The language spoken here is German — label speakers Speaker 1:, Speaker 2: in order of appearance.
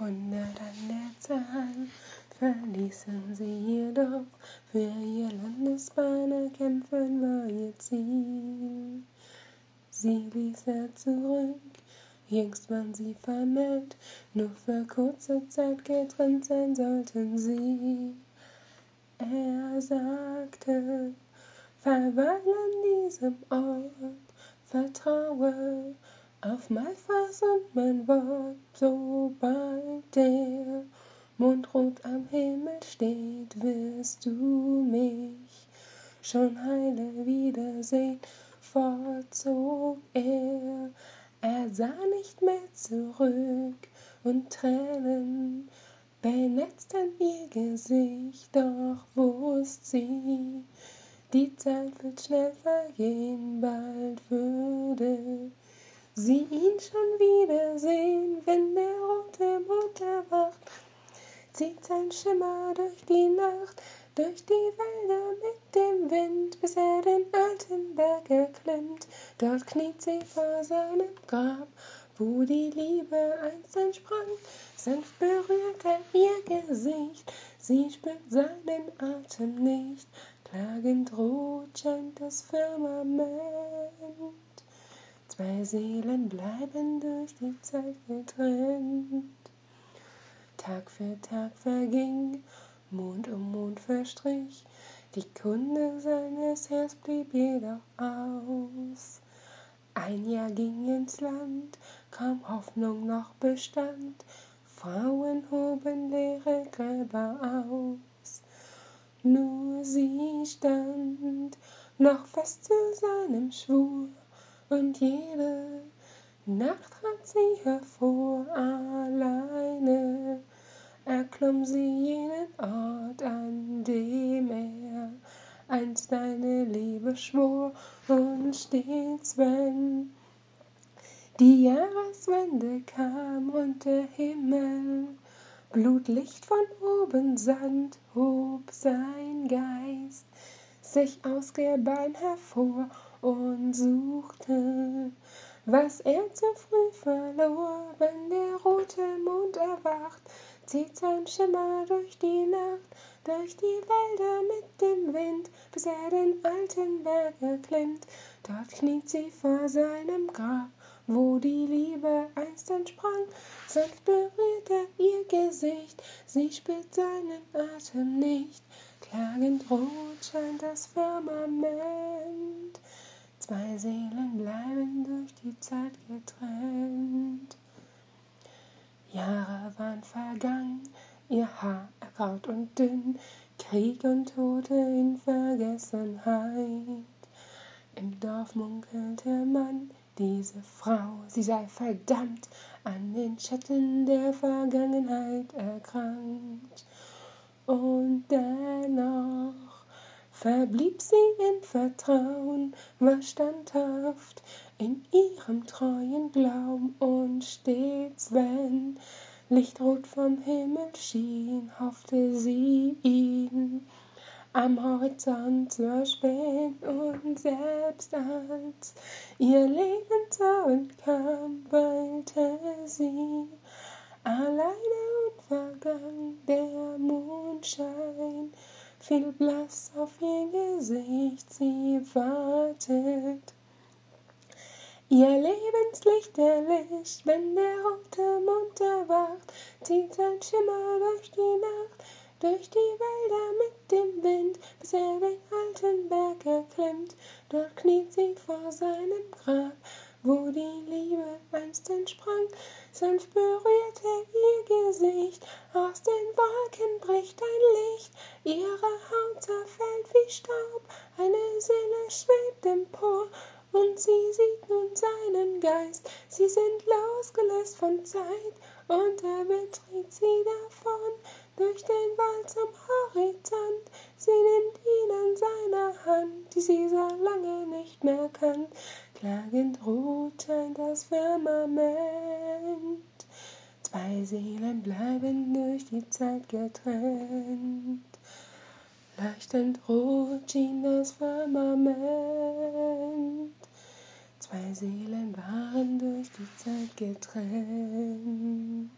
Speaker 1: Hundert an der Zahl verließen sie jedoch, für ihr Landesbahner kämpfen war ihr Ziel. Sie ließ er zurück, jüngst waren sie vermählt, nur für kurze Zeit getrennt sein sollten sie. Er sagte, verweil an diesem Ort, vertraue auf mein Fass und mein Wort, sobald der Mond rot am Himmel steht, wirst du mich schon heile wiedersehen, vorzog er. Er sah nicht mehr zurück und Tränen benetzten ihr Gesicht, doch wusste sie, die Zeit wird schnell vergehen, bald würde sie ihn schon wiedersehen, wenn der rote Mond erwacht. Zieht sein Schimmer durch die Nacht, durch die Wälder mit dem Wind, bis er den alten Berg erklimmt. Dort kniet sie vor seinem Grab, wo die Liebe einst entsprang. Sanft berührt er ihr Gesicht, sie spürt seinen Atem nicht. Klagend rot scheint das Firmament. Zwei Seelen bleiben durch die Zeit getrennt. Tag für Tag verging, Mond um Mond verstrich, die Kunde seines Herz blieb jedoch aus. Ein Jahr ging ins Land, kaum Hoffnung noch bestand, Frauen hoben leere Gräber aus. Nur sie stand noch fest zu seinem Schwur, und jede Nacht trat sie hervor, alleine. Erklomm sie jenen Ort, an dem er einst deine Liebe schwor, und stets, wenn die Jahreswende kam und der Himmel Blutlicht von oben sand, hob sein Geist sich aus Gebein hervor und suchte, was er zu früh verlor, wenn der rote Mond erwacht, zieht sein Schimmer durch die Nacht, durch die Wälder mit dem Wind, bis er den alten Berg erklimmt. Dort kniet sie vor seinem Grab, wo die Liebe einst entsprang. Sanft berührt er ihr Gesicht, sie spürt seinen Atem nicht. Klagend rot scheint das Firmament. Zwei Seelen bleiben durch die Zeit getrennt. Jahre waren vergangen, ihr Haar ergraut und dünn, Krieg und Tote in Vergessenheit. Im Dorf munkelte man, diese Frau, sie sei verdammt, an den Schatten der Vergangenheit erkrankt. Und dennoch verblieb sie in Vertrauen, war standhaft in ihrem treuen Glauben und stets, wenn Lichtrot vom Himmel schien, hoffte sie ihn. Am Horizont zu erspähen und selbst als ihr Lebensabend kam, weilte sie. Alleine und vergangen der Mondschein viel blass auf ihr Gesicht, sie wartet. Ihr Lebenslicht erlischt, wenn der rote Mond erwacht, zieht sein Schimmer durch die Nacht, durch die Wälder mit dem Wind, bis er den alten Berg erklimmt. Dort kniet sie vor seinem Grab, wo die Liebe einst entsprang. Sanft berührt er ihr Gesicht, aus den Wolken bricht ein Licht, ihre Haut zerfällt wie Staub, eine Seele schwebt empor, und sie sieht nun seinen Geist. Sie sind losgelöst von Zeit, und er betritt sie davon durch den Wald zum Horizont. Sie nimmt ihn an seiner Hand, die sie so lange nicht mehr kannt. Klagend rot scheint das Firmament. Zwei Seelen bleiben durch die Zeit getrennt. Leuchtend rot schien das Firmament. Zwei Seelen waren durch die Zeit getrennt.